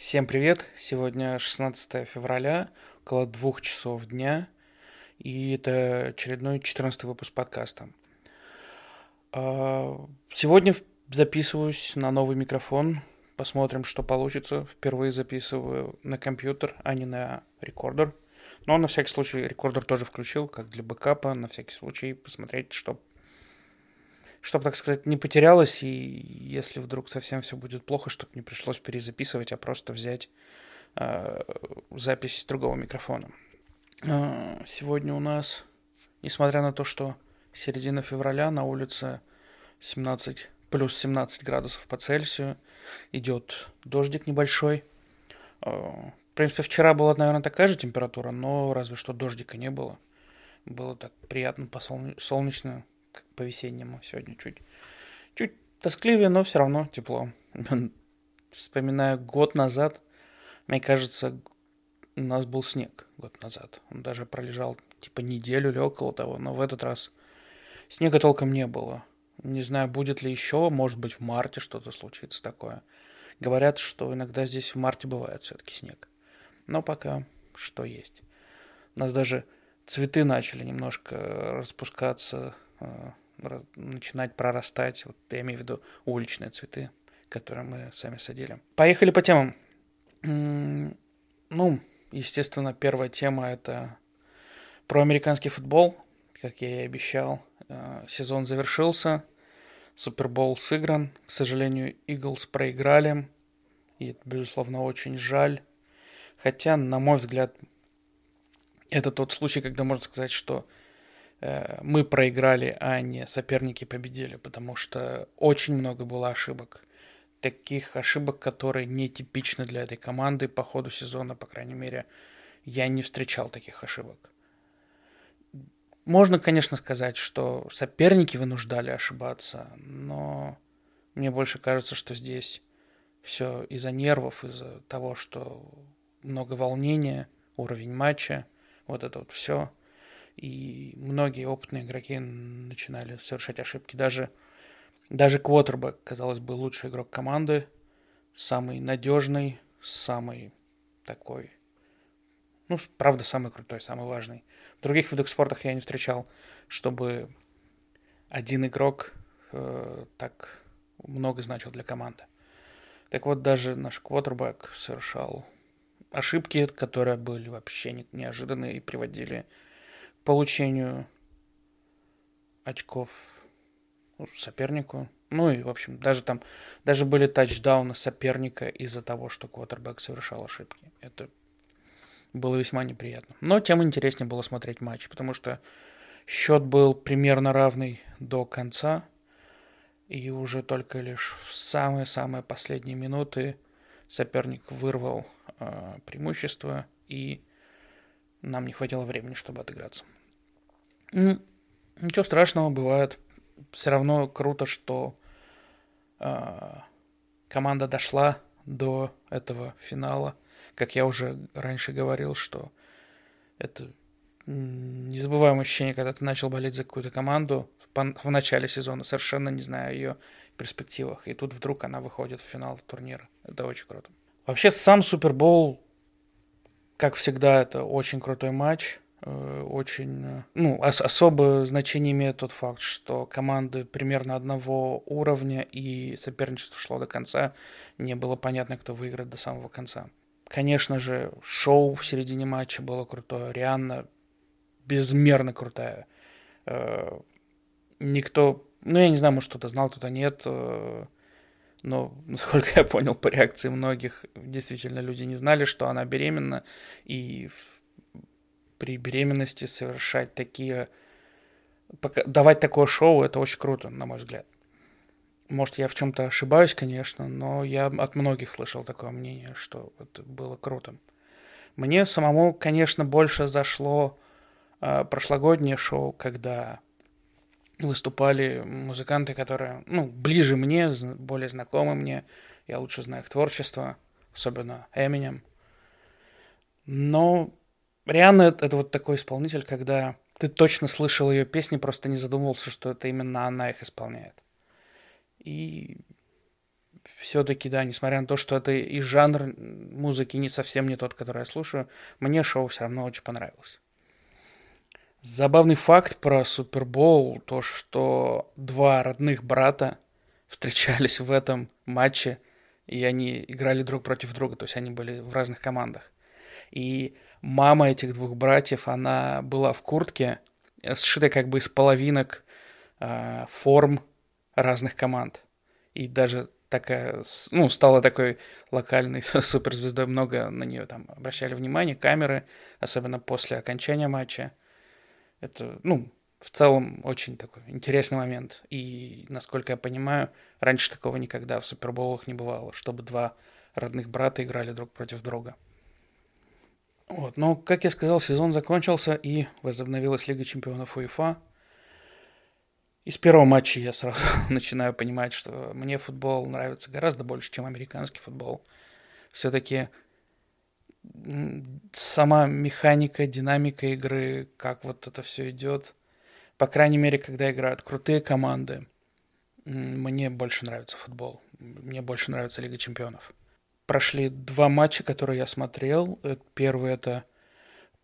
Всем привет! Сегодня 16 февраля, около двух часов дня, и это очередной 14 выпуск подкаста. А, сегодня записываюсь на новый микрофон, посмотрим, что получится. Впервые записываю на компьютер, а не на рекордер. Но на всякий случай рекордер тоже включил, как для бэкапа, на всякий случай посмотреть, что чтобы, так сказать, не потерялось, и если вдруг совсем все будет плохо, чтобы не пришлось перезаписывать, а просто взять э, запись другого микрофона. Э, сегодня у нас, несмотря на то, что середина февраля, на улице 17, плюс 17 градусов по Цельсию, идет дождик небольшой. Э, в принципе, вчера была, наверное, такая же температура, но разве что дождика не было. Было так приятно, солнечно, по-весеннему сегодня чуть, чуть тоскливее, но все равно тепло. Вспоминаю год назад, мне кажется, у нас был снег год назад. Он даже пролежал типа неделю или около того, но в этот раз снега толком не было. Не знаю, будет ли еще, может быть, в марте что-то случится такое. Говорят, что иногда здесь в марте бывает все-таки снег. Но пока что есть. У нас даже цветы начали немножко распускаться, Э, начинать прорастать, вот я имею в виду уличные цветы, которые мы сами садили. Поехали по темам. Ну, естественно, первая тема это про американский футбол. Как я и обещал, э, сезон завершился, Супербол сыгран. К сожалению, Иглс проиграли, и это, безусловно, очень жаль. Хотя, на мой взгляд, это тот случай, когда можно сказать, что мы проиграли, а не соперники победили, потому что очень много было ошибок. Таких ошибок, которые не типичны для этой команды по ходу сезона, по крайней мере, я не встречал таких ошибок. Можно, конечно, сказать, что соперники вынуждали ошибаться, но мне больше кажется, что здесь все из-за нервов, из-за того, что много волнения, уровень матча, вот это вот все – и многие опытные игроки начинали совершать ошибки. Даже, даже Квотербек, казалось бы, лучший игрок команды, самый надежный, самый такой, ну, правда, самый крутой, самый важный. В других видах спорта я не встречал, чтобы один игрок э, так много значил для команды. Так вот, даже наш квотербек совершал ошибки, которые были вообще неожиданные и приводили получению очков сопернику. Ну и, в общем, даже там, даже были тачдауны соперника из-за того, что квотербек совершал ошибки. Это было весьма неприятно. Но тем интереснее было смотреть матч, потому что счет был примерно равный до конца. И уже только лишь в самые-самые последние минуты соперник вырвал э, преимущество и нам не хватило времени, чтобы отыграться. Ничего страшного бывает. Все равно круто, что э, команда дошла до этого финала. Как я уже раньше говорил, что это незабываемое ощущение, когда ты начал болеть за какую-то команду в начале сезона, совершенно не зная о ее перспективах. И тут вдруг она выходит в финал турнира. Это очень круто. Вообще сам Супербол как всегда, это очень крутой матч. Э, очень, э, ну, ос- особое значение имеет тот факт, что команды примерно одного уровня и соперничество шло до конца. Не было понятно, кто выиграет до самого конца. Конечно же, шоу в середине матча было крутое. Рианна безмерно крутая. Э, никто, ну, я не знаю, может, кто-то знал, кто-то нет но, насколько я понял по реакции многих, действительно люди не знали, что она беременна, и при беременности совершать такие... Давать такое шоу, это очень круто, на мой взгляд. Может, я в чем-то ошибаюсь, конечно, но я от многих слышал такое мнение, что это было круто. Мне самому, конечно, больше зашло э, прошлогоднее шоу, когда выступали музыканты, которые, ну, ближе мне, более знакомы мне. Я лучше знаю их творчество, особенно Эминем. Но Рианна это, это вот такой исполнитель, когда ты точно слышал ее песни, просто не задумывался, что это именно она их исполняет. И все-таки, да, несмотря на то, что это и жанр музыки не совсем не тот, который я слушаю, мне шоу все равно очень понравилось. Забавный факт про Супербол, то, что два родных брата встречались в этом матче, и они играли друг против друга, то есть они были в разных командах. И мама этих двух братьев, она была в куртке, сшитой как бы из половинок э, форм разных команд. И даже такая, ну, стала такой локальной суперзвездой, много на нее там обращали внимание, камеры, особенно после окончания матча. Это, ну, в целом очень такой интересный момент. И, насколько я понимаю, раньше такого никогда в суперболах не бывало, чтобы два родных брата играли друг против друга. Вот, но, как я сказал, сезон закончился и возобновилась Лига чемпионов УЕФА. И с первого матча я сразу начинаю понимать, что мне футбол нравится гораздо больше, чем американский футбол. Все-таки сама механика, динамика игры, как вот это все идет. По крайней мере, когда играют крутые команды, мне больше нравится футбол. Мне больше нравится Лига чемпионов. Прошли два матча, которые я смотрел. Э, первый это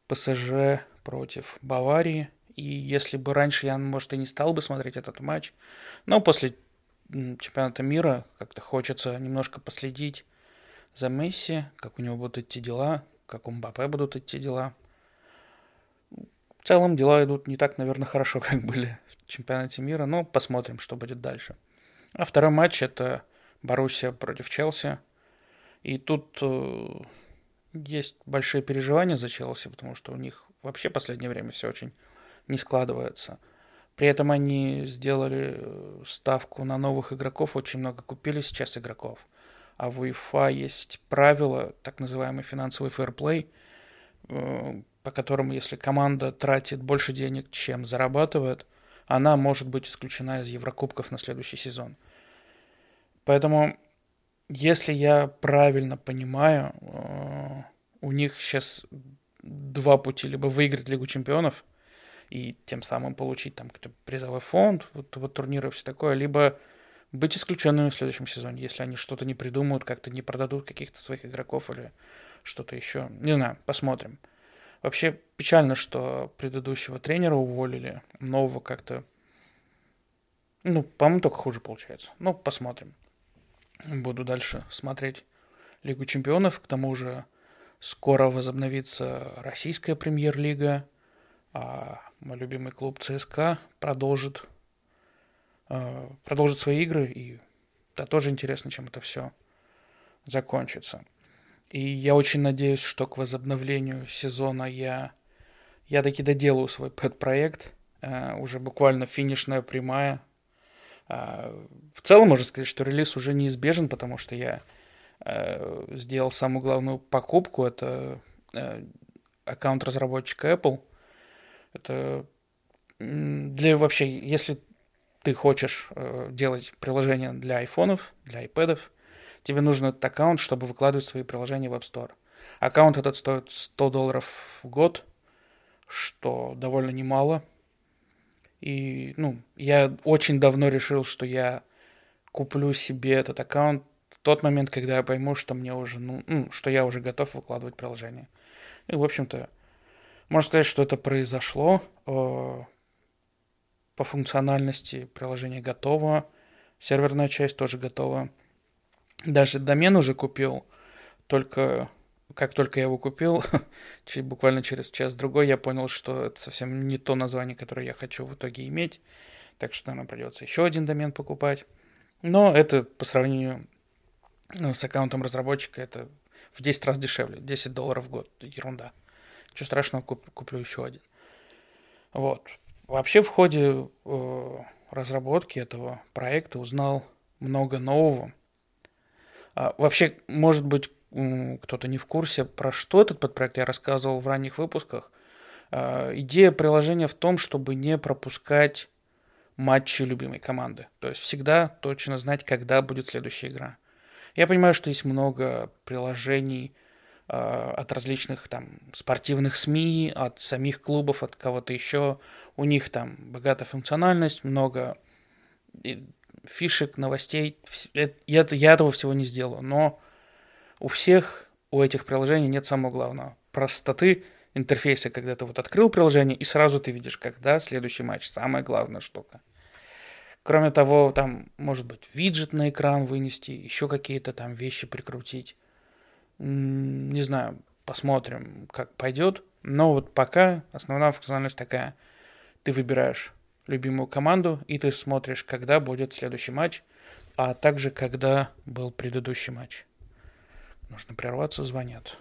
ПСЖ против Баварии. И если бы раньше я, может, и не стал бы смотреть этот матч, но после чемпионата мира как-то хочется немножко последить за Месси, как у него будут идти дела, как у Мбаппе будут идти дела. В целом дела идут не так, наверное, хорошо, как были в чемпионате мира, но посмотрим, что будет дальше. А второй матч это Боруссия против Челси. И тут э, есть большие переживания за Челси, потому что у них вообще в последнее время все очень не складывается. При этом они сделали э, ставку на новых игроков, очень много купили сейчас игроков а в UEFA есть правила, так называемый финансовый фэрплей, э, по которому, если команда тратит больше денег, чем зарабатывает, она может быть исключена из Еврокубков на следующий сезон. Поэтому, если я правильно понимаю, э, у них сейчас два пути. Либо выиграть Лигу чемпионов и тем самым получить там какой-то призовой фонд, вот, вот турниры и все такое, либо быть исключенными в следующем сезоне, если они что-то не придумают, как-то не продадут каких-то своих игроков или что-то еще. Не знаю, посмотрим. Вообще печально, что предыдущего тренера уволили, нового как-то... Ну, по-моему, только хуже получается. Ну, посмотрим. Буду дальше смотреть Лигу чемпионов. К тому же скоро возобновится российская премьер-лига, а мой любимый клуб ЦСКА продолжит продолжит свои игры, и да, тоже интересно, чем это все закончится. И я очень надеюсь, что к возобновлению сезона я, я таки доделаю свой пэт-проект, uh, уже буквально финишная прямая. Uh, в целом можно сказать, что релиз уже неизбежен, потому что я сделал самую главную покупку, это аккаунт разработчика Apple. Это для вообще, если ты хочешь э, делать приложение для айфонов, для айпэдов, тебе нужен этот аккаунт, чтобы выкладывать свои приложения в App Store. Аккаунт этот стоит 100 долларов в год, что довольно немало. И, ну, я очень давно решил, что я куплю себе этот аккаунт в тот момент, когда я пойму, что мне уже, ну, ну что я уже готов выкладывать приложение. И, в общем-то, можно сказать, что это произошло. По функциональности приложение готово, серверная часть тоже готова. Даже домен уже купил, только как только я его купил, буквально через час-другой, я понял, что это совсем не то название, которое я хочу в итоге иметь. Так что, наверное, придется еще один домен покупать. Но это по сравнению ну, с аккаунтом разработчика, это в 10 раз дешевле. 10 долларов в год. Ерунда. Ничего страшного, куп, куплю еще один. Вот. Вообще в ходе э, разработки этого проекта узнал много нового. А, вообще, может быть, кто-то не в курсе, про что этот подпроект я рассказывал в ранних выпусках. А, идея приложения в том, чтобы не пропускать матчи любимой команды. То есть всегда точно знать, когда будет следующая игра. Я понимаю, что есть много приложений, от различных там спортивных СМИ, от самих клубов, от кого-то еще. У них там богатая функциональность, много фишек, новостей. Я, я этого всего не сделаю. Но у всех, у этих приложений нет самого главного. Простоты интерфейса, когда ты вот открыл приложение, и сразу ты видишь, когда следующий матч. Самая главная штука. Кроме того, там, может быть, виджет на экран вынести, еще какие-то там вещи прикрутить. Не знаю, посмотрим, как пойдет. Но вот пока основная функциональность такая. Ты выбираешь любимую команду, и ты смотришь, когда будет следующий матч, а также когда был предыдущий матч. Нужно прерваться, звонят.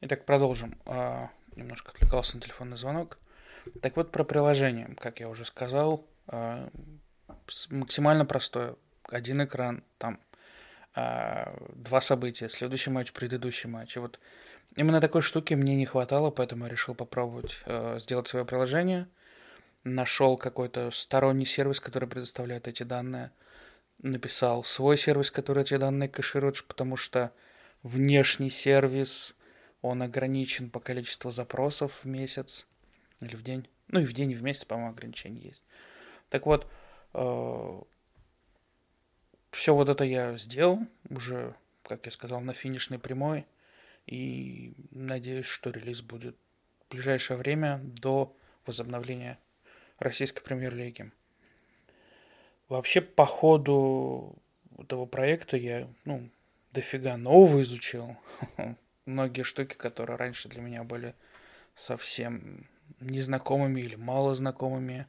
Итак, продолжим. А, немножко отвлекался на телефонный звонок. Так вот, про приложение, как я уже сказал, а, максимально простое. Один экран, там два события, следующий матч, предыдущий матч. И вот именно такой штуки мне не хватало, поэтому я решил попробовать сделать свое приложение – нашел какой-то сторонний сервис, который предоставляет эти данные, написал свой сервис, который эти данные кэширует, потому что внешний сервис, он ограничен по количеству запросов в месяц или в день. Ну и в день, и в месяц, по-моему, ограничение есть. Так вот, э, все вот это я сделал уже, как я сказал, на финишной прямой. И надеюсь, что релиз будет в ближайшее время до возобновления российской премьер-лиги. Вообще, по ходу этого проекта я, ну, дофига нового изучил. Многие штуки, которые раньше для меня были совсем незнакомыми или мало знакомыми,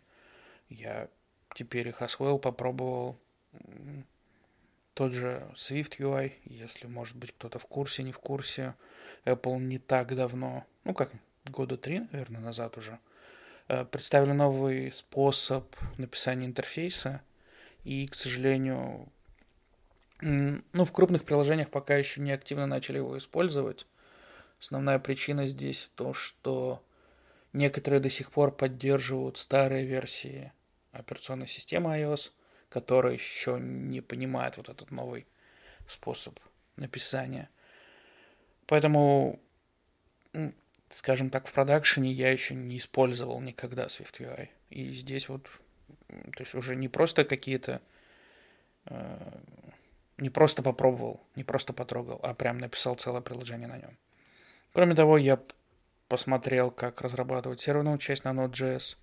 я теперь их освоил, попробовал. Тот же Swift UI, если, может быть, кто-то в курсе, не в курсе. Apple не так давно, ну как, года три, наверное, назад уже – Э, представили новый способ написания интерфейса, и, к сожалению, ну, в крупных приложениях пока еще не активно начали его использовать. Основная причина здесь то, что некоторые до сих пор поддерживают старые версии операционной системы iOS, которые еще не понимают вот этот новый способ написания. Поэтому скажем так, в продакшене я еще не использовал никогда SwiftUI. И здесь вот, то есть уже не просто какие-то, э, не просто попробовал, не просто потрогал, а прям написал целое приложение на нем. Кроме того, я посмотрел, как разрабатывать серверную часть на Node.js.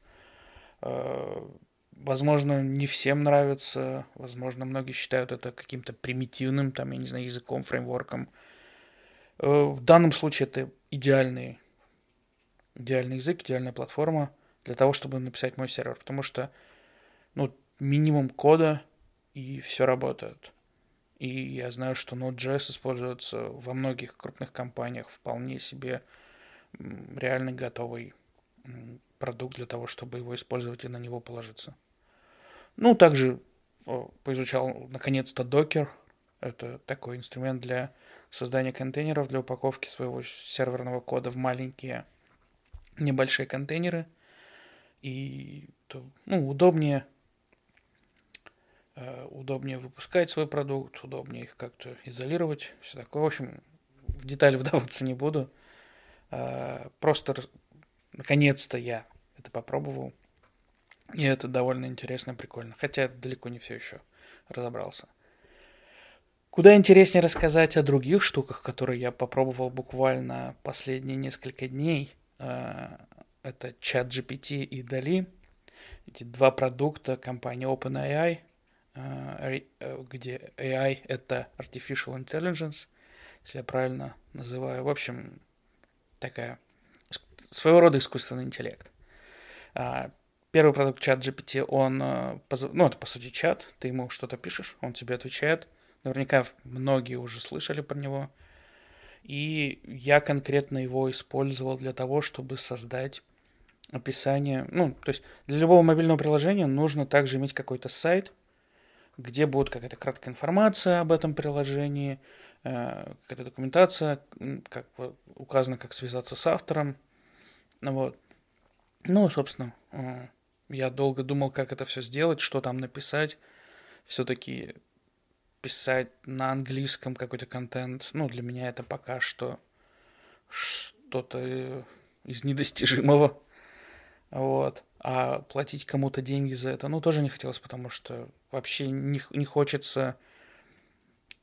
Э, возможно, не всем нравится, возможно, многие считают это каким-то примитивным, там, я не знаю, языком, фреймворком. Э, в данном случае это идеальный идеальный язык, идеальная платформа для того, чтобы написать мой сервер, потому что, ну, минимум кода, и все работает. И я знаю, что Node.js используется во многих крупных компаниях вполне себе реально готовый продукт для того, чтобы его использовать и на него положиться. Ну, также поизучал наконец-то Docker. Это такой инструмент для создания контейнеров, для упаковки своего серверного кода в маленькие небольшие контейнеры, и ну, удобнее, э, удобнее выпускать свой продукт, удобнее их как-то изолировать, все такое. В общем, в детали вдаваться не буду. Э, просто наконец-то я это попробовал. И это довольно интересно и прикольно. Хотя далеко не все еще разобрался. Куда интереснее рассказать о других штуках, которые я попробовал буквально последние несколько дней – Э, это чат GPT и Dali. Эти два продукта компании OpenAI, э, э, где AI — это Artificial Intelligence, если я правильно называю. В общем, такая своего рода искусственный интеллект. Первый продукт чат GPT, он, ну, это по сути чат, ты ему что-то пишешь, он тебе отвечает. Наверняка многие уже слышали про него. И я конкретно его использовал для того, чтобы создать описание. Ну, то есть для любого мобильного приложения нужно также иметь какой-то сайт, где будет какая-то краткая информация об этом приложении, э, какая-то документация, как указано, как связаться с автором. Вот. Ну, собственно, э, я долго думал, как это все сделать, что там написать. Все-таки писать на английском какой-то контент, ну, для меня это пока что что-то из недостижимого. Вот. А платить кому-то деньги за это, ну, тоже не хотелось, потому что вообще не, не хочется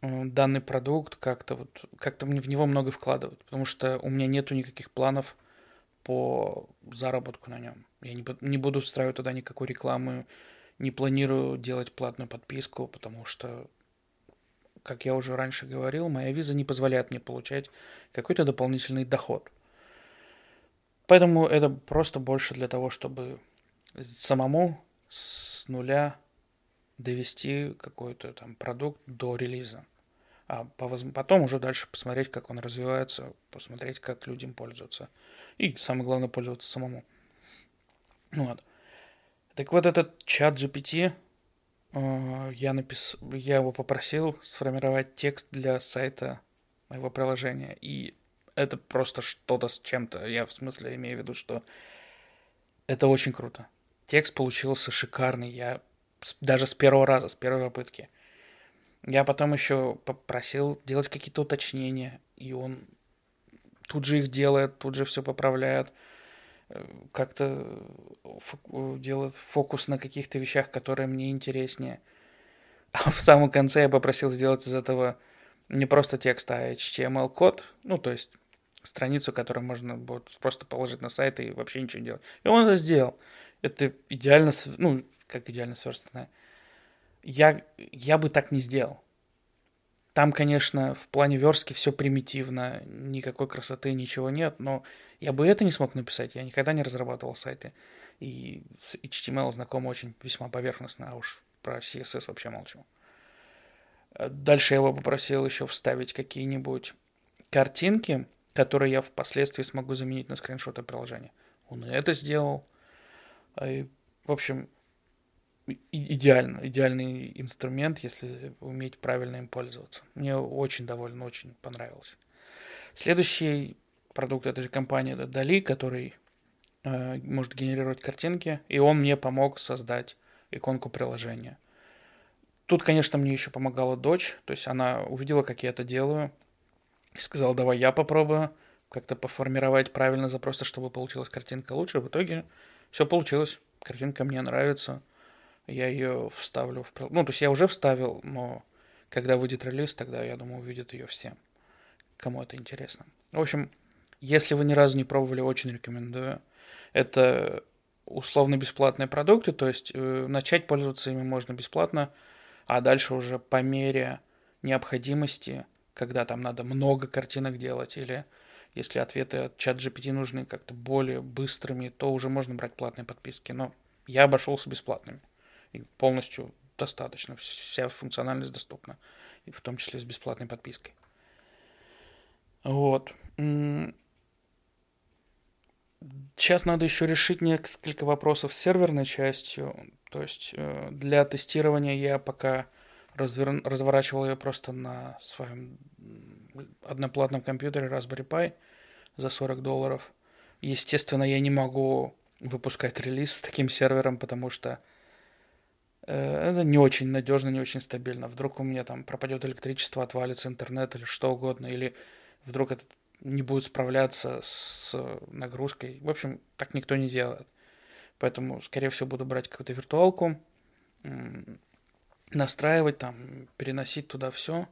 э, данный продукт как-то вот как-то мне в него много вкладывать, потому что у меня нету никаких планов по заработку на нем. Я не, не буду встраивать туда никакой рекламы, не планирую делать платную подписку, потому что, как я уже раньше говорил, моя виза не позволяет мне получать какой-то дополнительный доход. Поэтому это просто больше для того, чтобы самому с нуля довести какой-то там продукт до релиза. А потом уже дальше посмотреть, как он развивается, посмотреть, как людям пользоваться. И самое главное, пользоваться самому. Вот. Так вот этот чат GPT, э, я, напис... я его попросил сформировать текст для сайта моего приложения. И это просто что-то с чем-то. Я в смысле имею в виду, что это очень круто. Текст получился шикарный. Я даже с первого раза, с первой попытки. Я потом еще попросил делать какие-то уточнения, и он тут же их делает, тут же все поправляет как-то делает фокус на каких-то вещах, которые мне интереснее. А в самом конце я попросил сделать из этого не просто текст, а HTML-код, ну, то есть страницу, которую можно будет просто положить на сайт и вообще ничего не делать. И он это сделал. Это идеально, ну, как идеально сверстанное. Я, я бы так не сделал. Там, конечно, в плане верстки все примитивно, никакой красоты, ничего нет, но я бы это не смог написать, я никогда не разрабатывал сайты. И с HTML знаком очень весьма поверхностно, а уж про CSS вообще молчу. Дальше я его попросил еще вставить какие-нибудь картинки, которые я впоследствии смогу заменить на скриншоты приложения. Он это сделал. В общем, идеально, идеальный инструмент, если уметь правильно им пользоваться. Мне очень довольно, очень понравился. Следующий продукт этой же компании это Dali, который э, может генерировать картинки, и он мне помог создать иконку приложения. Тут, конечно, мне еще помогала дочь, то есть она увидела, как я это делаю, сказала, давай я попробую как-то поформировать правильно запросы, чтобы получилась картинка лучше. В итоге все получилось. Картинка мне нравится я ее вставлю в... Ну, то есть я уже вставил, но когда выйдет релиз, тогда, я думаю, увидят ее все, кому это интересно. В общем, если вы ни разу не пробовали, очень рекомендую. Это условно бесплатные продукты, то есть э, начать пользоваться ими можно бесплатно, а дальше уже по мере необходимости, когда там надо много картинок делать, или если ответы от чат GPT нужны как-то более быстрыми, то уже можно брать платные подписки. Но я обошелся бесплатными и полностью достаточно. Вся функциональность доступна, и в том числе с бесплатной подпиской. Вот. Сейчас надо еще решить несколько вопросов с серверной частью. То есть э, для тестирования я пока развер... разворачивал ее просто на своем одноплатном компьютере Raspberry Pi за 40 долларов. Естественно, я не могу выпускать релиз с таким сервером, потому что это не очень надежно, не очень стабильно. Вдруг у меня там пропадет электричество, отвалится интернет или что угодно, или вдруг это не будет справляться с нагрузкой. В общем, так никто не делает. Поэтому, скорее всего, буду брать какую-то виртуалку, настраивать там, переносить туда все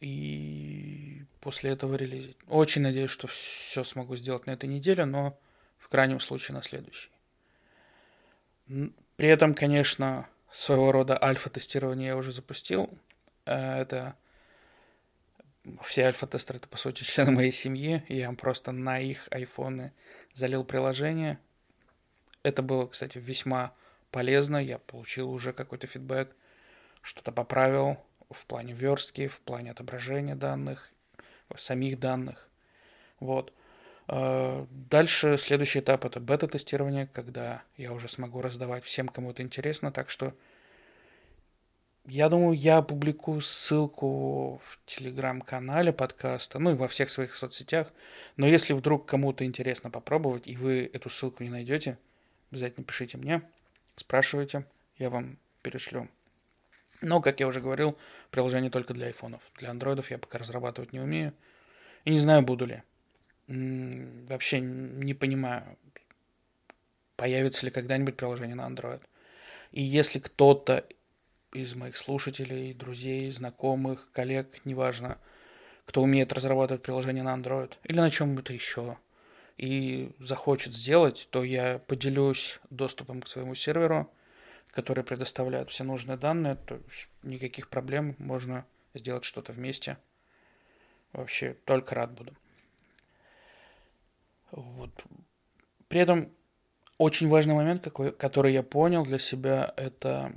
и после этого релизить. Очень надеюсь, что все смогу сделать на этой неделе, но в крайнем случае на следующий. При этом, конечно, своего рода альфа-тестирование я уже запустил. Э, это все альфа-тестеры, это, по сути, члены моей семьи. Я просто на их айфоны залил приложение. Это было, кстати, весьма полезно. Я получил уже какой-то фидбэк, что-то поправил в плане верстки, в плане отображения данных, самих данных. Вот. А, дальше следующий этап это бета-тестирование, когда я уже смогу раздавать всем, кому это интересно. Так что я думаю, я опубликую ссылку в телеграм-канале подкаста, ну и во всех своих соцсетях. Но если вдруг кому-то интересно попробовать, и вы эту ссылку не найдете, обязательно пишите мне, спрашивайте, я вам перешлю. Но, как я уже говорил, приложение только для айфонов. Для андроидов я пока разрабатывать не умею. И не знаю, буду ли вообще не понимаю, появится ли когда-нибудь приложение на Android. И если кто-то из моих слушателей, друзей, знакомых, коллег, неважно, кто умеет разрабатывать приложение на Android или на чем-то еще, и захочет сделать, то я поделюсь доступом к своему серверу, который предоставляет все нужные данные, то никаких проблем, можно сделать что-то вместе. Вообще только рад буду. Вот. При этом очень важный момент, какой, который я понял для себя, это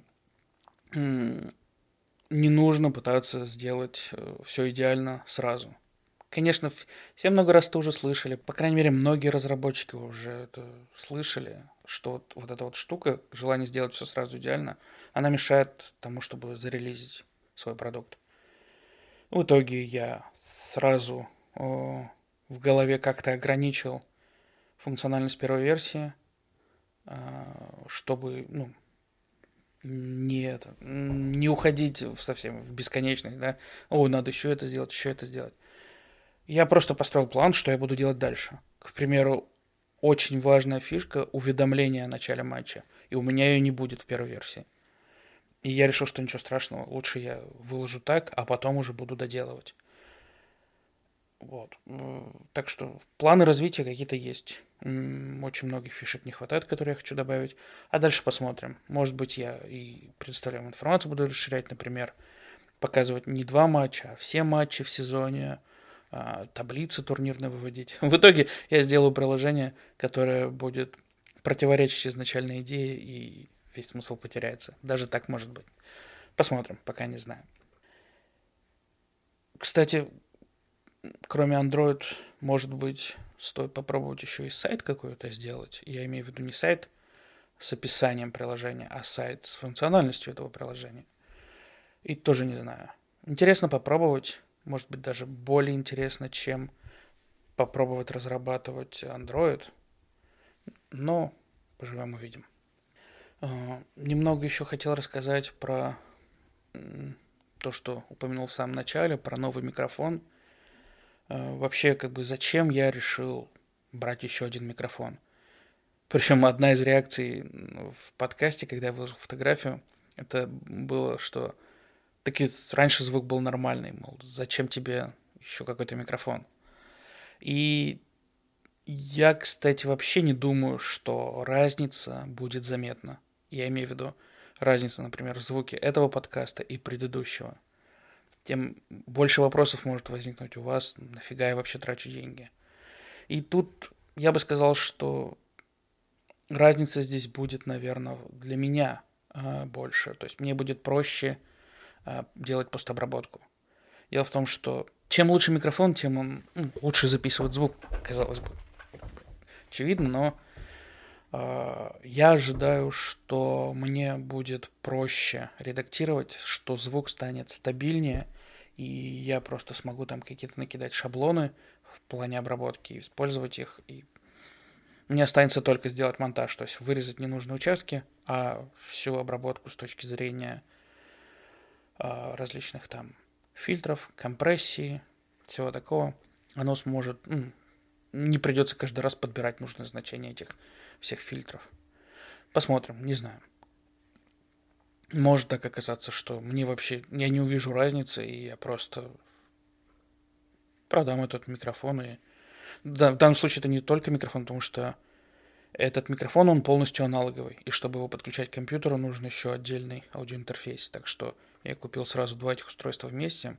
не нужно пытаться сделать э, все идеально сразу. Конечно, все много раз это уже слышали, по крайней мере, многие разработчики уже это слышали, что вот, вот эта вот штука, желание сделать все сразу идеально, она мешает тому, чтобы зарелизить свой продукт. В итоге я сразу о, в голове как-то ограничил функциональность первой версии, а, чтобы ну, не, это, не уходить совсем в бесконечность, да, о, надо еще это сделать, еще это сделать. Я просто построил план, что я буду делать дальше. К примеру, очень важная фишка – уведомление о начале матча. И у меня ее не будет в первой версии. И я решил, что ничего страшного, лучше я выложу так, а потом уже буду доделывать. Вот. Так что планы развития какие-то есть. Очень многих фишек не хватает, которые я хочу добавить. А дальше посмотрим. Может быть, я и предоставляемую информацию буду расширять, например, показывать не два матча, а все матчи в сезоне, а, таблицы турнирные выводить. В итоге я сделаю приложение, которое будет противоречить изначальной идее, и весь смысл потеряется. Даже так может быть. Посмотрим, пока не знаю. Кстати, кроме Android, может быть, стоит попробовать еще и сайт какой-то сделать. Я имею в виду не сайт с описанием приложения, а сайт с функциональностью этого приложения. И тоже не знаю. Интересно попробовать, может быть, даже более интересно, чем попробовать разрабатывать Android. Но поживем увидим. А, немного еще хотел рассказать про то, что упомянул в самом начале, про новый микрофон – вообще, как бы, зачем я решил брать еще один микрофон. Причем одна из реакций в подкасте, когда я выложил фотографию, это было, что таки раньше звук был нормальный, мол, зачем тебе еще какой-то микрофон. И я, кстати, вообще не думаю, что разница будет заметна. Я имею в виду разница, например, в звуке этого подкаста и предыдущего тем больше вопросов может возникнуть у вас, нафига я вообще трачу деньги. И тут я бы сказал, что разница здесь будет, наверное, для меня э, больше. То есть мне будет проще э, делать постобработку. Дело в том, что чем лучше микрофон, тем он ну, лучше записывает звук, казалось бы. Очевидно, но э, я ожидаю, что мне будет проще редактировать, что звук станет стабильнее, и я просто смогу там какие-то накидать шаблоны в плане обработки, использовать их, и мне останется только сделать монтаж, то есть вырезать ненужные участки, а всю обработку с точки зрения э, различных там фильтров, компрессии, всего такого, оно сможет, ну, не придется каждый раз подбирать нужное значение этих всех фильтров. Посмотрим, не знаю может так оказаться, что мне вообще, я не увижу разницы, и я просто продам этот микрофон. И... Да, в данном случае это не только микрофон, потому что этот микрофон, он полностью аналоговый, и чтобы его подключать к компьютеру, нужен еще отдельный аудиоинтерфейс. Так что я купил сразу два этих устройства вместе,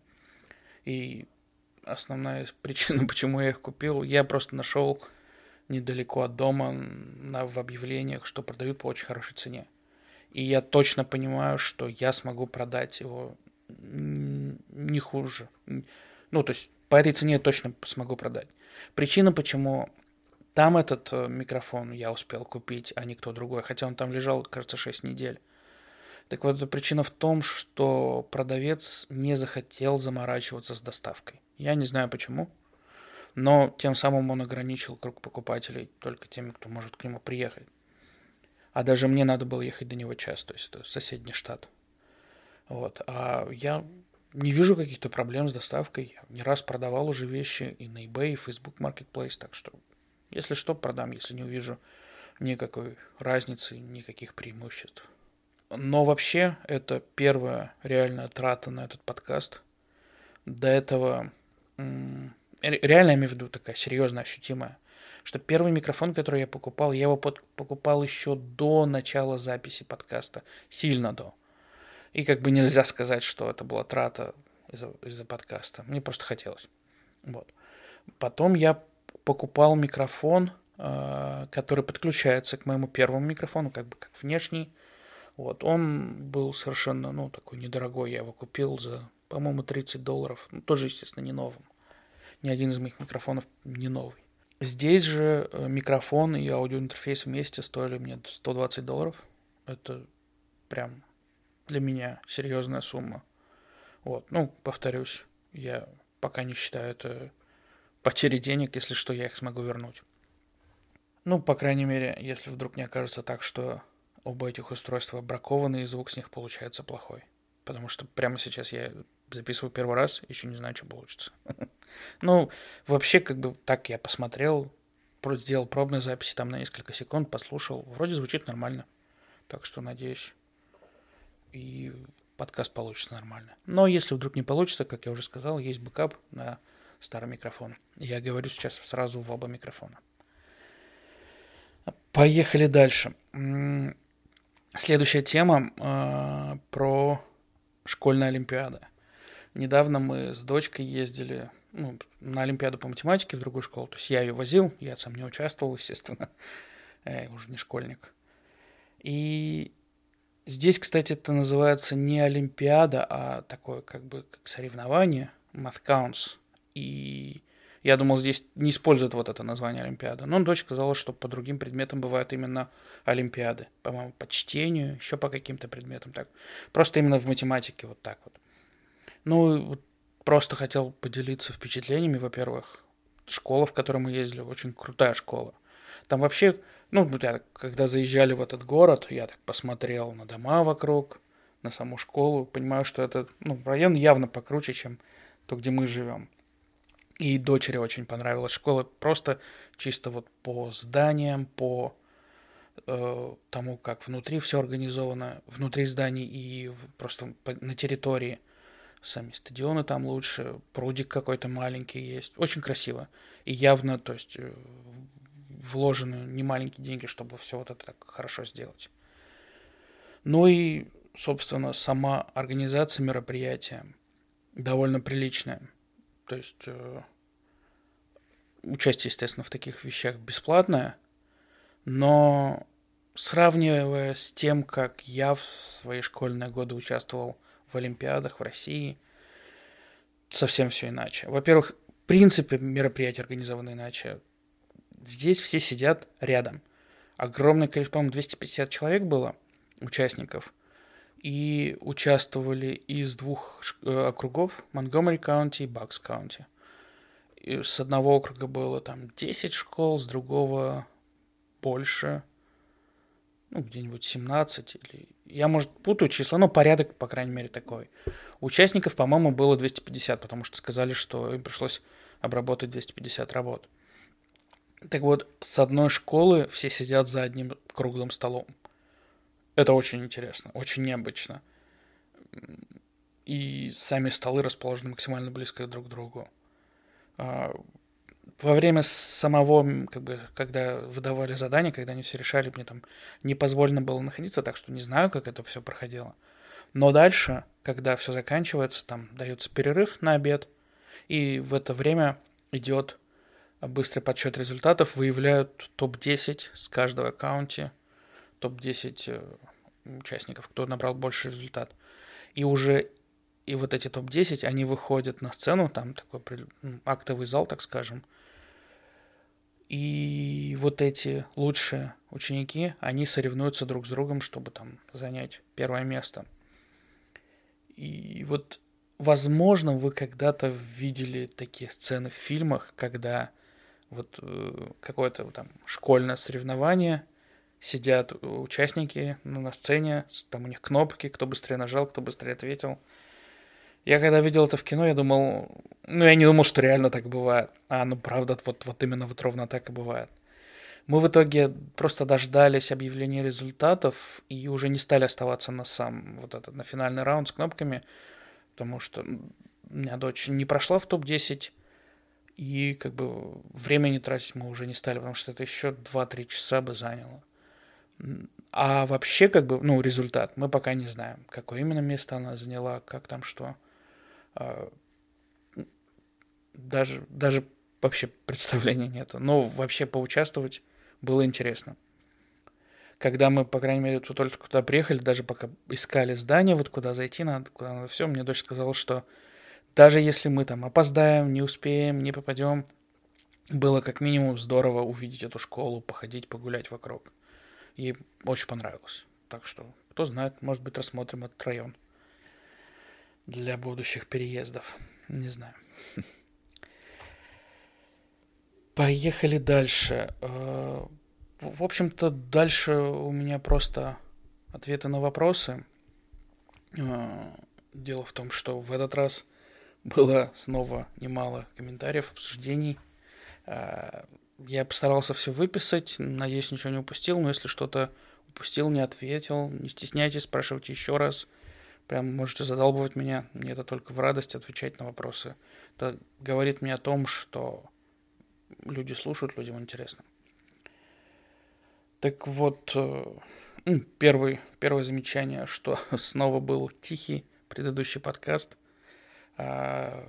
и основная причина, почему я их купил, я просто нашел недалеко от дома на, в объявлениях, что продают по очень хорошей цене. И я точно понимаю, что я смогу продать его не хуже. Ну, то есть по этой цене я точно смогу продать. Причина, почему там этот э, микрофон я успел купить, а не кто другой, хотя он там лежал, кажется, 6 недель. Так вот, эта причина в том, что продавец не захотел заморачиваться с доставкой. Я не знаю почему, но тем самым он ограничил круг покупателей только теми, кто может к нему приехать. А даже мне надо было ехать до него час, то есть это соседний штат. Вот. А я не вижу каких-то проблем с доставкой. Я не раз продавал уже вещи и на eBay, и Facebook Marketplace, так что если что, продам, если не увижу никакой разницы, никаких преимуществ. Но вообще это первая реальная трата на этот подкаст. До этого реально я имею в виду такая серьезная, ощутимая, что первый микрофон, который я покупал, я его под, покупал еще до начала записи подкаста, сильно до. И как бы нельзя сказать, что это была трата из-за, из подкаста. Мне просто хотелось. Вот. Потом я покупал микрофон, э, который подключается к моему первому микрофону, как бы как внешний. Вот. Он был совершенно, ну, такой недорогой. Я его купил за, по-моему, 30 долларов. Ну, тоже, естественно, не новым. Ни один из моих микрофонов не новый. Здесь же э, микрофон и аудиоинтерфейс вместе стоили мне 120 долларов. Это прям для меня серьезная сумма. Вот, ну, повторюсь, я пока не считаю это потерей денег, если что, я их смогу вернуть. Ну, по крайней мере, если вдруг не окажется так, что оба этих устройства бракованы, и звук с них получается плохой. Потому что прямо сейчас я записываю первый раз, еще не знаю, что получится. Ну, вообще, как бы так я посмотрел, сделал пробные записи там на несколько секунд, послушал. Вроде звучит нормально. Так что, надеюсь, и подкаст получится нормально. Но если вдруг не получится, как я уже сказал, есть бэкап на старый микрофон. Я говорю сейчас сразу в оба микрофона. Поехали дальше. Следующая тема э, про школьные олимпиады. Недавно мы с дочкой ездили ну, на Олимпиаду по математике в другую школу. То есть я ее возил, я сам не участвовал, естественно. Я уже не школьник. И Здесь, кстати, это называется не Олимпиада, а такое как бы как соревнование, Math Counts. И я думал, здесь не используют вот это название Олимпиада. Но дочь сказала, что по другим предметам бывают именно Олимпиады. По-моему, по чтению, еще по каким-то предметам. Так. Просто именно в математике вот так вот. Ну, просто хотел поделиться впечатлениями, во-первых. Школа, в которой мы ездили, очень крутая школа. Там вообще ну, я, когда заезжали в этот город, я так посмотрел на дома вокруг, на саму школу, понимаю, что это ну, район явно покруче, чем то, где мы живем. И дочери очень понравилась школа, просто чисто вот по зданиям, по э, тому, как внутри все организовано, внутри зданий и просто по, на территории. Сами стадионы там лучше, прудик какой-то маленький есть. Очень красиво. И явно, то есть, э, вложены немаленькие деньги, чтобы все вот это так хорошо сделать. Ну и, собственно, сама организация мероприятия довольно приличная. То есть э, участие, естественно, в таких вещах бесплатное, но сравнивая с тем, как я в свои школьные годы участвовал в Олимпиадах в России, совсем все иначе. Во-первых, в принципе мероприятия организованы иначе. Здесь все сидят рядом. Огромное количество, по-моему, 250 человек было, участников. И участвовали из двух э, округов, Montgomery County и Bucks County. С одного округа было там 10 школ, с другого больше, ну, где-нибудь 17 или... Я, может, путаю число, но порядок, по крайней мере, такой. Участников, по-моему, было 250, потому что сказали, что им пришлось обработать 250 работ. Так вот, с одной школы все сидят за одним круглым столом. Это очень интересно, очень необычно. И сами столы расположены максимально близко друг к другу. Во время самого, как бы, когда выдавали задания, когда они все решали, мне там не позволено было находиться, так что не знаю, как это все проходило. Но дальше, когда все заканчивается, там дается перерыв на обед, и в это время идет быстрый подсчет результатов выявляют топ-10 с каждого аккаунте, топ-10 э, участников, кто набрал больше результат. И уже и вот эти топ-10, они выходят на сцену, там такой актовый зал, так скажем. И вот эти лучшие ученики, они соревнуются друг с другом, чтобы там занять первое место. И вот, возможно, вы когда-то видели такие сцены в фильмах, когда вот э, какое-то там школьное соревнование, сидят участники на сцене, там у них кнопки, кто быстрее нажал, кто быстрее ответил. Я когда видел это в кино, я думал, ну я не думал, что реально так бывает. А, ну правда, вот, вот именно вот ровно так и бывает. Мы в итоге просто дождались объявления результатов и уже не стали оставаться на сам вот этот на финальный раунд с кнопками, потому что у меня дочь не прошла в топ-10, и как бы времени тратить мы уже не стали, потому что это еще 2-3 часа бы заняло. А вообще, как бы, ну, результат мы пока не знаем, какое именно место она заняла, как там что. А, даже, даже вообще представления нету. Но вообще поучаствовать было интересно. Когда мы, по крайней мере, только туда приехали, даже пока искали здание, вот куда зайти надо, куда надо все, мне дочь сказала, что даже если мы там опоздаем, не успеем, не попадем, было как минимум здорово увидеть эту школу, походить, погулять вокруг. Ей очень понравилось. Так что, кто знает, может быть, рассмотрим этот район для будущих переездов. Не знаю. Поехали дальше. Э, в общем-то, дальше у меня просто ответы на вопросы. Э, дело в том, что в этот раз было снова немало комментариев, обсуждений. А, я постарался все выписать, надеюсь, ничего не упустил, но если что-то упустил, не ответил, не стесняйтесь, спрашивайте еще раз. Прям можете задалбывать меня, мне это только в радость отвечать на вопросы. Это говорит мне о том, что люди слушают, людям интересно. Так вот, э, первый, первое замечание, что снова был тихий предыдущий подкаст – а,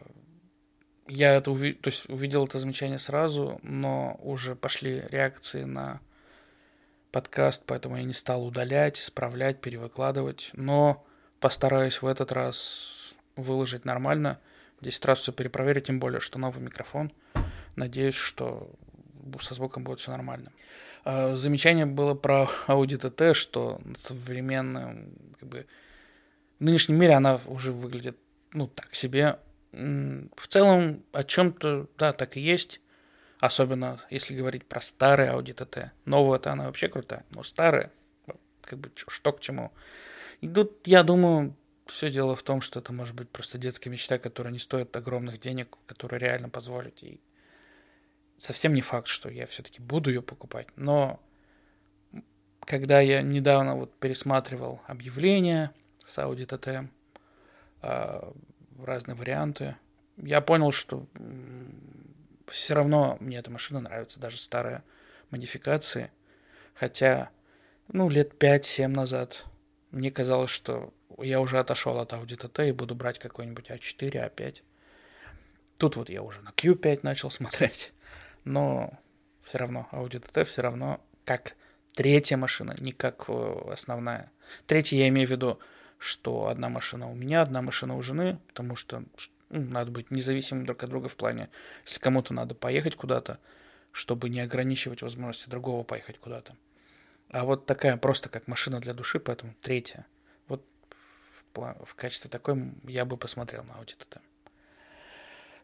я это уви... то есть увидел это замечание сразу, но уже пошли реакции на подкаст, поэтому я не стал удалять, исправлять, перевыкладывать. Но постараюсь в этот раз выложить нормально. 10 раз все перепроверить, тем более, что новый микрофон. Надеюсь, что со звуком будет все нормально. А, замечание было про Audi TT, что современная, как бы, в нынешнем мире она уже выглядит ну, так себе. В целом, о чем-то, да, так и есть. Особенно, если говорить про старые Audi TT. Новая-то она вообще крутая, но старая, как бы, что к чему. И тут, я думаю, все дело в том, что это может быть просто детская мечта, которая не стоит огромных денег, которая реально позволит ей. Совсем не факт, что я все-таки буду ее покупать, но когда я недавно вот пересматривал объявления с Audi TT, а, разные варианты. Я понял, что все равно мне эта машина нравится, даже старая модификации. Хотя, ну, лет 5-7 назад мне казалось, что я уже отошел от Audi TT и буду брать какой-нибудь А4, А5. Тут вот я уже на Q5 начал смотреть. Но все равно Audi TT все равно как третья машина, не как э, основная. Третья я имею в виду что одна машина у меня, одна машина у жены, потому что ну, надо быть независимым друг от друга в плане, если кому-то надо поехать куда-то, чтобы не ограничивать возможности другого поехать куда-то. А вот такая просто как машина для души, поэтому третья. Вот в, в качестве такой я бы посмотрел на Audi TT.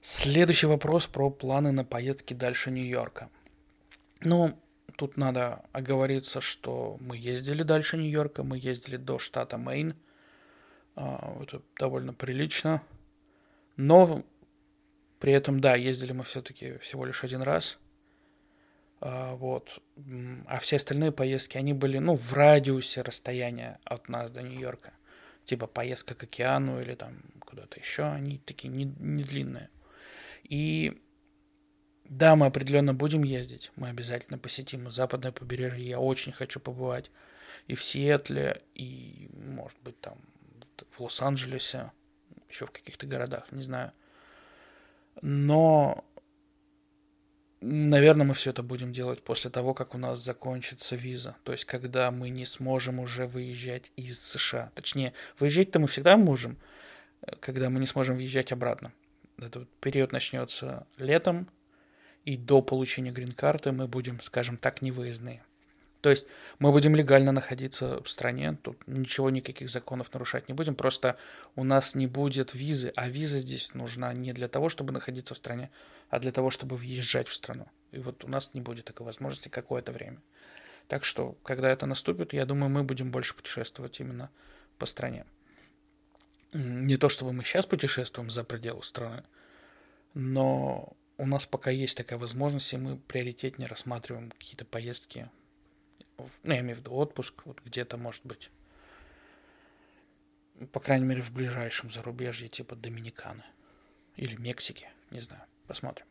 Следующий вопрос про планы на поездки дальше Нью-Йорка. Ну, тут надо оговориться, что мы ездили дальше Нью-Йорка, мы ездили до штата Мэйн – а, это довольно прилично. Но при этом, да, ездили мы все-таки всего лишь один раз. А, вот. А все остальные поездки, они были, ну, в радиусе расстояния от нас до Нью-Йорка. Типа поездка к океану или там куда-то еще, они такие не, не длинные. И да, мы определенно будем ездить. Мы обязательно посетим западное побережье. Я очень хочу побывать и в Сиэтле, и, может быть, там в Лос-Анджелесе, еще в каких-то городах, не знаю. Но, наверное, мы все это будем делать после того, как у нас закончится виза. То есть, когда мы не сможем уже выезжать из США. Точнее, выезжать-то мы всегда можем, когда мы не сможем въезжать обратно. Этот период начнется летом, и до получения грин-карты мы будем, скажем так, невыездные. То есть мы будем легально находиться в стране, тут ничего, никаких законов нарушать не будем, просто у нас не будет визы, а виза здесь нужна не для того, чтобы находиться в стране, а для того, чтобы въезжать в страну. И вот у нас не будет такой возможности какое-то время. Так что, когда это наступит, я думаю, мы будем больше путешествовать именно по стране. Не то, чтобы мы сейчас путешествуем за пределы страны, но у нас пока есть такая возможность, и мы приоритетнее рассматриваем какие-то поездки, ну, я имею в виду отпуск, вот где-то, может быть, по крайней мере, в ближайшем зарубежье, типа Доминиканы или Мексики, не знаю, посмотрим.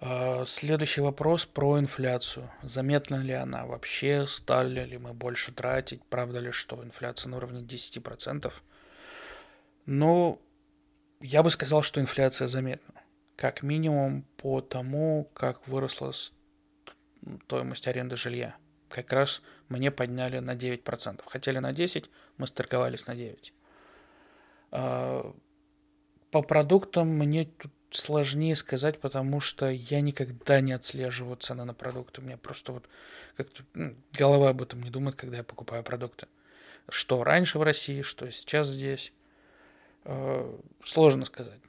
А, следующий вопрос про инфляцию. Заметна ли она вообще? Стали ли мы больше тратить? Правда ли, что инфляция на уровне 10%? Ну, я бы сказал, что инфляция заметна. Как минимум по тому, как выросла стоимость аренды жилья. Как раз мне подняли на 9%. Хотели на 10%, мы сторговались на 9%. А, по продуктам мне тут сложнее сказать, потому что я никогда не отслеживаю цены на продукты. У меня просто вот как-то ну, голова об этом не думает, когда я покупаю продукты. Что раньше в России, что сейчас здесь. Э, сложно сказать.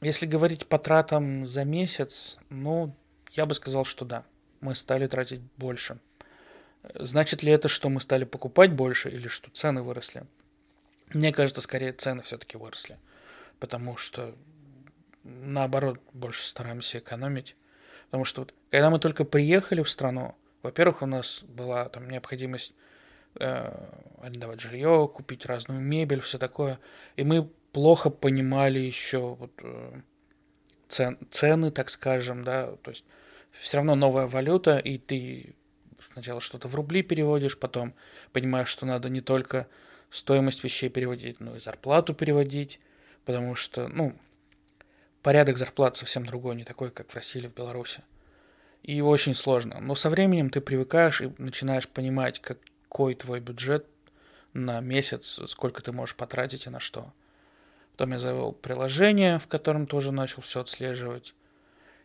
Если говорить по тратам за месяц, ну, я бы сказал, что да, мы стали тратить больше. Значит ли это, что мы стали покупать больше или что цены выросли? Мне кажется, скорее цены все-таки выросли, потому что наоборот, больше стараемся экономить. Потому что вот, когда мы только приехали в страну, во-первых, у нас была там необходимость э, арендовать жилье, купить разную мебель, все такое. И мы плохо понимали еще вот, э, цен, цены, так скажем, да, то есть все равно новая валюта, и ты сначала что-то в рубли переводишь, потом понимаешь, что надо не только стоимость вещей переводить, но и зарплату переводить, потому что, ну, порядок зарплат совсем другой, не такой, как в России или в Беларуси. И очень сложно. Но со временем ты привыкаешь и начинаешь понимать, какой твой бюджет на месяц, сколько ты можешь потратить и на что. Потом я завел приложение, в котором тоже начал все отслеживать.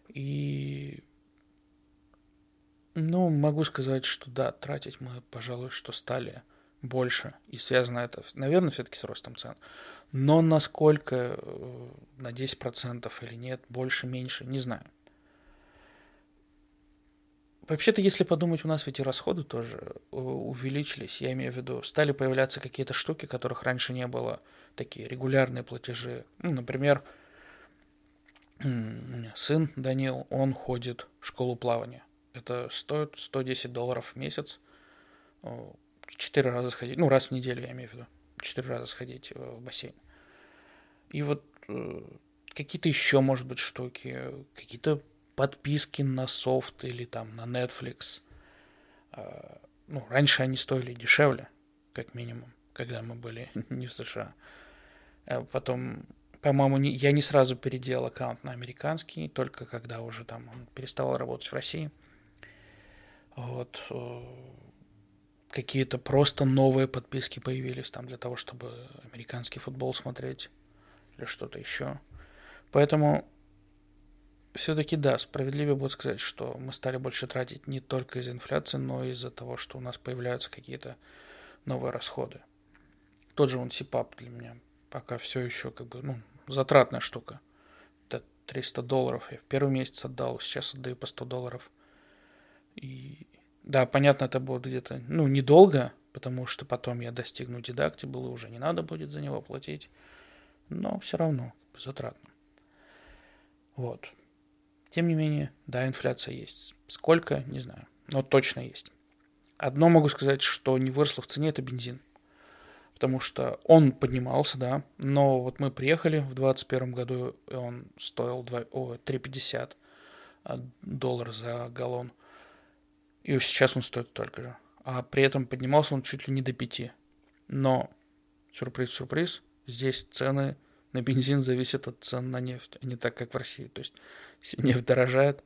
И ну, могу сказать, что да, тратить мы, пожалуй, что стали больше. И связано это, наверное, все-таки с ростом цен. Но насколько, э, на 10% или нет, больше, меньше, не знаю. Вообще-то, если подумать, у нас ведь и расходы тоже э, увеличились. Я имею в виду, стали появляться какие-то штуки, которых раньше не было. Такие регулярные платежи. Ну, например, сын Данил, он ходит в школу плавания. Это стоит 110 долларов в месяц четыре раза сходить, ну, раз в неделю, я имею в виду, четыре раза сходить э, в бассейн. И вот э, какие-то еще, может быть, штуки, какие-то подписки на софт или там на Netflix. Э, ну, раньше они стоили дешевле, как минимум, когда мы были не в США. А потом, по-моему, не, я не сразу переделал аккаунт на американский, только когда уже там он переставал работать в России. Вот какие-то просто новые подписки появились там для того, чтобы американский футбол смотреть или что-то еще. Поэтому все-таки да, справедливее будет сказать, что мы стали больше тратить не только из-за инфляции, но и из-за того, что у нас появляются какие-то новые расходы. Тот же он СИПАП для меня пока все еще как бы, ну, затратная штука. Это 300 долларов я в первый месяц отдал, сейчас отдаю по 100 долларов. И да, понятно, это будет где-то, ну, недолго, потому что потом я достигну дидактибл, и уже не надо будет за него платить. Но все равно затратно. Вот. Тем не менее, да, инфляция есть. Сколько, не знаю, но точно есть. Одно могу сказать, что не выросло в цене, это бензин. Потому что он поднимался, да, но вот мы приехали в 2021 году, и он стоил 2, о, 3,50 доллар за галлон. И сейчас он стоит столько же. А при этом поднимался он чуть ли не до 5. Но, сюрприз-сюрприз, здесь цены на бензин зависят от цен на нефть, а не так, как в России. То есть, нефть дорожает,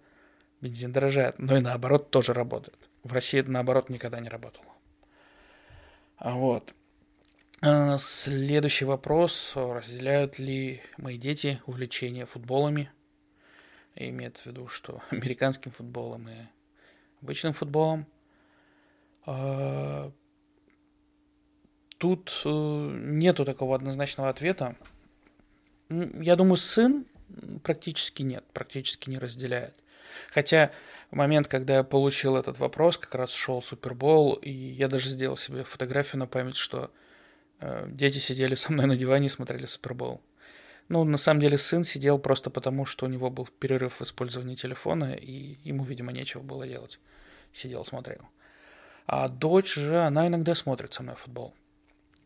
бензин дорожает. Но и наоборот тоже работает. В России это наоборот никогда не работало. А вот. А, следующий вопрос. Разделяют ли мои дети увлечение футболами? Имеется в виду, что американским футболом и обычным футболом. А, тут э, нету такого однозначного ответа. Я думаю, сын практически нет, практически не разделяет. Хотя в момент, когда я получил этот вопрос, как раз шел Супербол, и я даже сделал себе фотографию на память, что э, дети сидели со мной на диване и смотрели Супербол. Ну, на самом деле, сын сидел просто потому, что у него был перерыв в использовании телефона, и ему, видимо, нечего было делать. Сидел, смотрел. А дочь же, она иногда смотрит со мной футбол.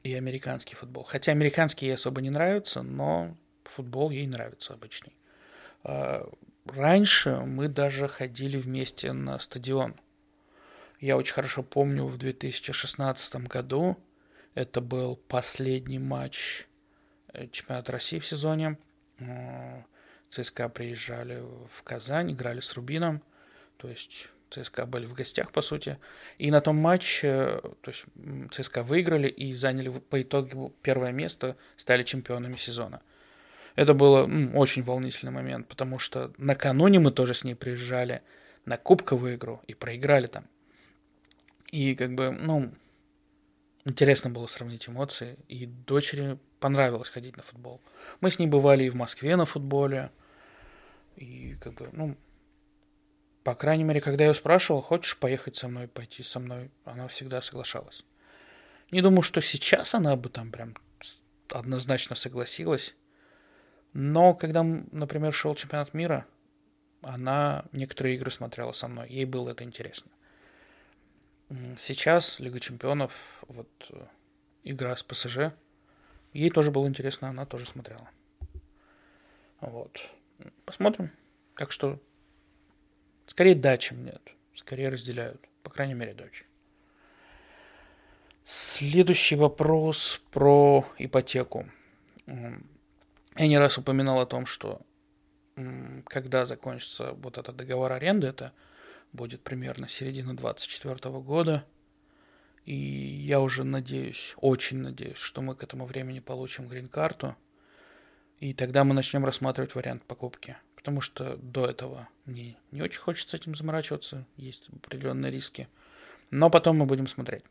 И американский футбол. Хотя американский ей особо не нравится, но футбол ей нравится обычный. А, раньше мы даже ходили вместе на стадион. Я очень хорошо помню в 2016 году, это был последний матч э, чемпионата России в сезоне. ЦСКА приезжали в Казань, играли с Рубином. То есть ЦСКА были в гостях, по сути. И на том матче, то есть ЦСКА выиграли и заняли по итогу первое место, стали чемпионами сезона. Это был ну, очень волнительный момент, потому что накануне мы тоже с ней приезжали на кубковую игру и проиграли там. И как бы, ну, интересно было сравнить эмоции. И дочери понравилось ходить на футбол. Мы с ней бывали и в Москве на футболе. И как бы, ну, по крайней мере, когда я ее спрашивал, хочешь поехать со мной, пойти со мной, она всегда соглашалась. Не думаю, что сейчас она бы там прям однозначно согласилась. Но когда, например, шел чемпионат мира, она некоторые игры смотрела со мной. Ей было это интересно. Сейчас Лига чемпионов, вот э, игра с ПСЖ, ей тоже было интересно, она тоже смотрела. Вот. Посмотрим. Так что Скорее да, чем нет. Скорее разделяют. По крайней мере, дочь. Следующий вопрос про ипотеку. Я не раз упоминал о том, что когда закончится вот этот договор аренды, это будет примерно середина 24 года, и я уже надеюсь, очень надеюсь, что мы к этому времени получим грин-карту, и тогда мы начнем рассматривать вариант покупки потому что до этого мне не очень хочется этим заморачиваться, есть определенные риски. Но потом мы будем смотреть.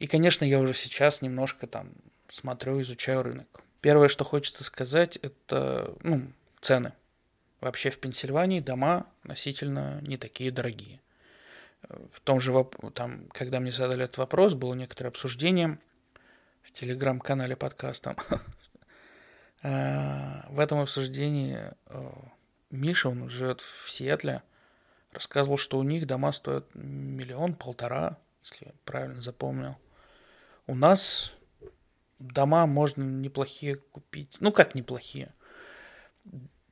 И, конечно, я уже сейчас немножко там смотрю, изучаю рынок. Первое, что хочется сказать, это ну, цены. Вообще в Пенсильвании дома относительно не такие дорогие. В том же, там, когда мне задали этот вопрос, было некоторое обсуждение в телеграм-канале подкаста. А, в этом обсуждении Миша, он живет в Сиэтле, рассказывал, что у них дома стоят миллион-полтора, если я правильно запомнил. У нас дома можно неплохие купить. Ну, как неплохие?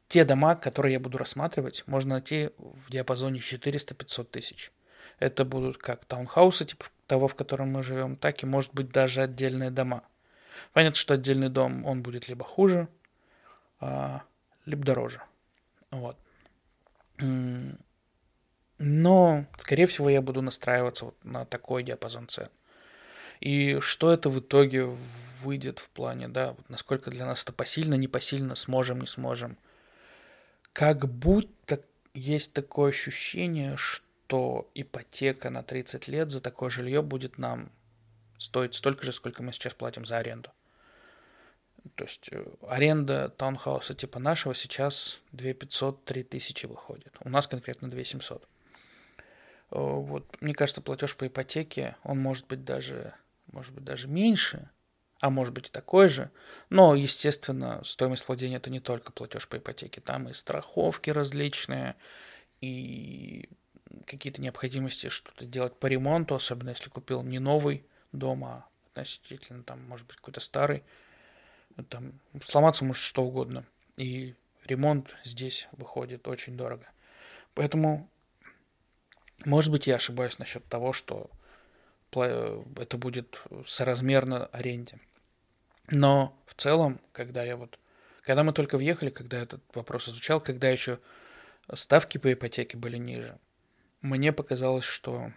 Те дома, которые я буду рассматривать, можно найти в диапазоне 400-500 тысяч. Это будут как таунхаусы, типа того, в котором мы живем, так и, может быть, даже отдельные дома. Понятно, что отдельный дом, он будет либо хуже, а, либо дороже. Вот. Но, скорее всего, я буду настраиваться вот на такой диапазон цен. И что это в итоге выйдет в плане, да, вот насколько для нас это посильно, не посильно, сможем, не сможем. Как будто есть такое ощущение, что ипотека на 30 лет за такое жилье будет нам стоить столько же, сколько мы сейчас платим за аренду. То есть э, аренда таунхауса типа нашего сейчас 2 500, 3 тысячи выходит. У нас конкретно 2 700. Э, вот, мне кажется, платеж по ипотеке, он может быть даже, может быть даже меньше, а может быть и такой же. Но, естественно, стоимость владения это не только платеж по ипотеке, там и страховки различные, и какие-то необходимости что-то делать по ремонту, особенно если купил не новый дом, а относительно там, может быть, какой-то старый там сломаться может что угодно. И ремонт здесь выходит очень дорого. Поэтому, может быть, я ошибаюсь насчет того, что это будет соразмерно аренде. Но в целом, когда я вот, когда мы только въехали, когда этот вопрос изучал, когда еще ставки по ипотеке были ниже, мне показалось, что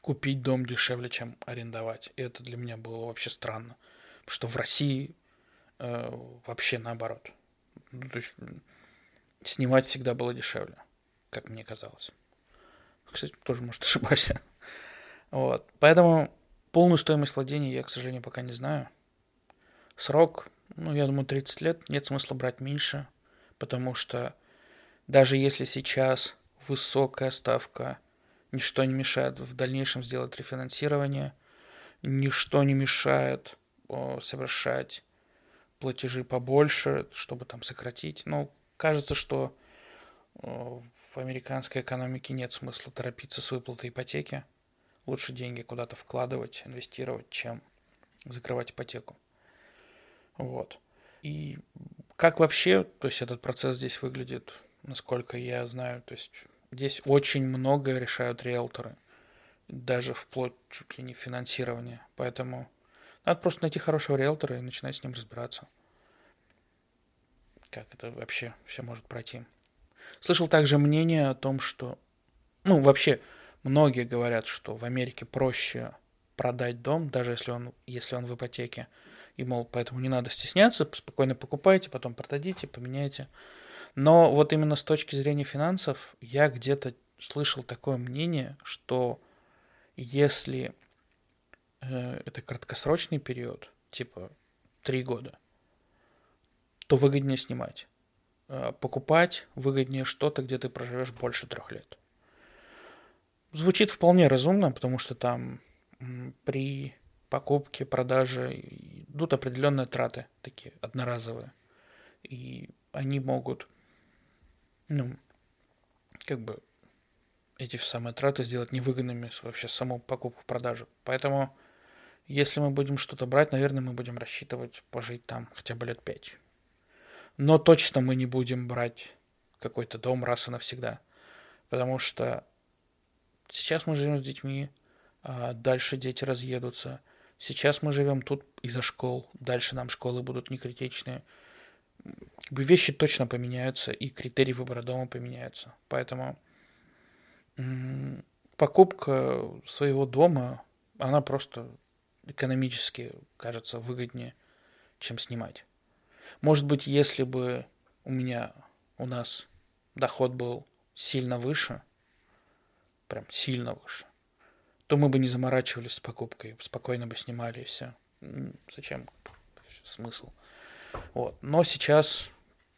купить дом дешевле, чем арендовать. И это для меня было вообще странно. Потому что в России э, вообще наоборот. Ну, то есть снимать всегда было дешевле, как мне казалось. Кстати, тоже, может, ошибаюсь. Вот. Поэтому полную стоимость владения я, к сожалению, пока не знаю. Срок, ну, я думаю, 30 лет. Нет смысла брать меньше, потому что даже если сейчас высокая ставка, ничто не мешает в дальнейшем сделать рефинансирование, ничто не мешает совершать платежи побольше, чтобы там сократить. Но кажется, что в американской экономике нет смысла торопиться с выплатой ипотеки. Лучше деньги куда-то вкладывать, инвестировать, чем закрывать ипотеку. Вот. И как вообще, то есть этот процесс здесь выглядит, насколько я знаю, то есть здесь очень многое решают риэлторы, даже вплоть чуть ли не финансирования. Поэтому надо просто найти хорошего риэлтора и начинать с ним разбираться. Как это вообще все может пройти. Слышал также мнение о том, что, ну, вообще, многие говорят, что в Америке проще продать дом, даже если он, если он в ипотеке. И, мол, поэтому не надо стесняться, спокойно покупайте, потом продадите, поменяйте. Но вот именно с точки зрения финансов я где-то слышал такое мнение, что если э, это краткосрочный период, типа три года, то выгоднее снимать. Э, покупать выгоднее что-то, где ты проживешь больше трех лет. Звучит вполне разумно, потому что там при покупке, продаже идут определенные траты, такие одноразовые. И они могут, ну, как бы эти самые траты сделать невыгодными вообще саму покупку-продажу. Поэтому, если мы будем что-то брать, наверное, мы будем рассчитывать пожить там хотя бы лет пять. Но точно мы не будем брать какой-то дом раз и навсегда. Потому что сейчас мы живем с детьми, а дальше дети разъедутся. Сейчас мы живем тут из-за школ, дальше нам школы будут не критичные. Как бы вещи точно поменяются, и критерии выбора дома поменяются. Поэтому покупка своего дома, она просто экономически кажется выгоднее, чем снимать. Может быть, если бы у меня, у нас доход был сильно выше, прям сильно выше, то мы бы не заморачивались с покупкой, спокойно бы снимали и все. Зачем смысл? Вот. Но сейчас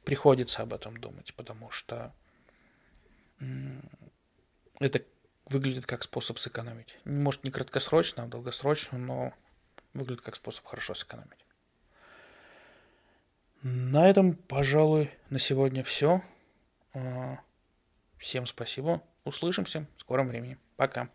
приходится об этом думать, потому что это выглядит как способ сэкономить. Может, не краткосрочно, а долгосрочно, но выглядит как способ хорошо сэкономить. На этом, пожалуй, на сегодня все. А, всем спасибо. Услышимся в скором времени. Пока.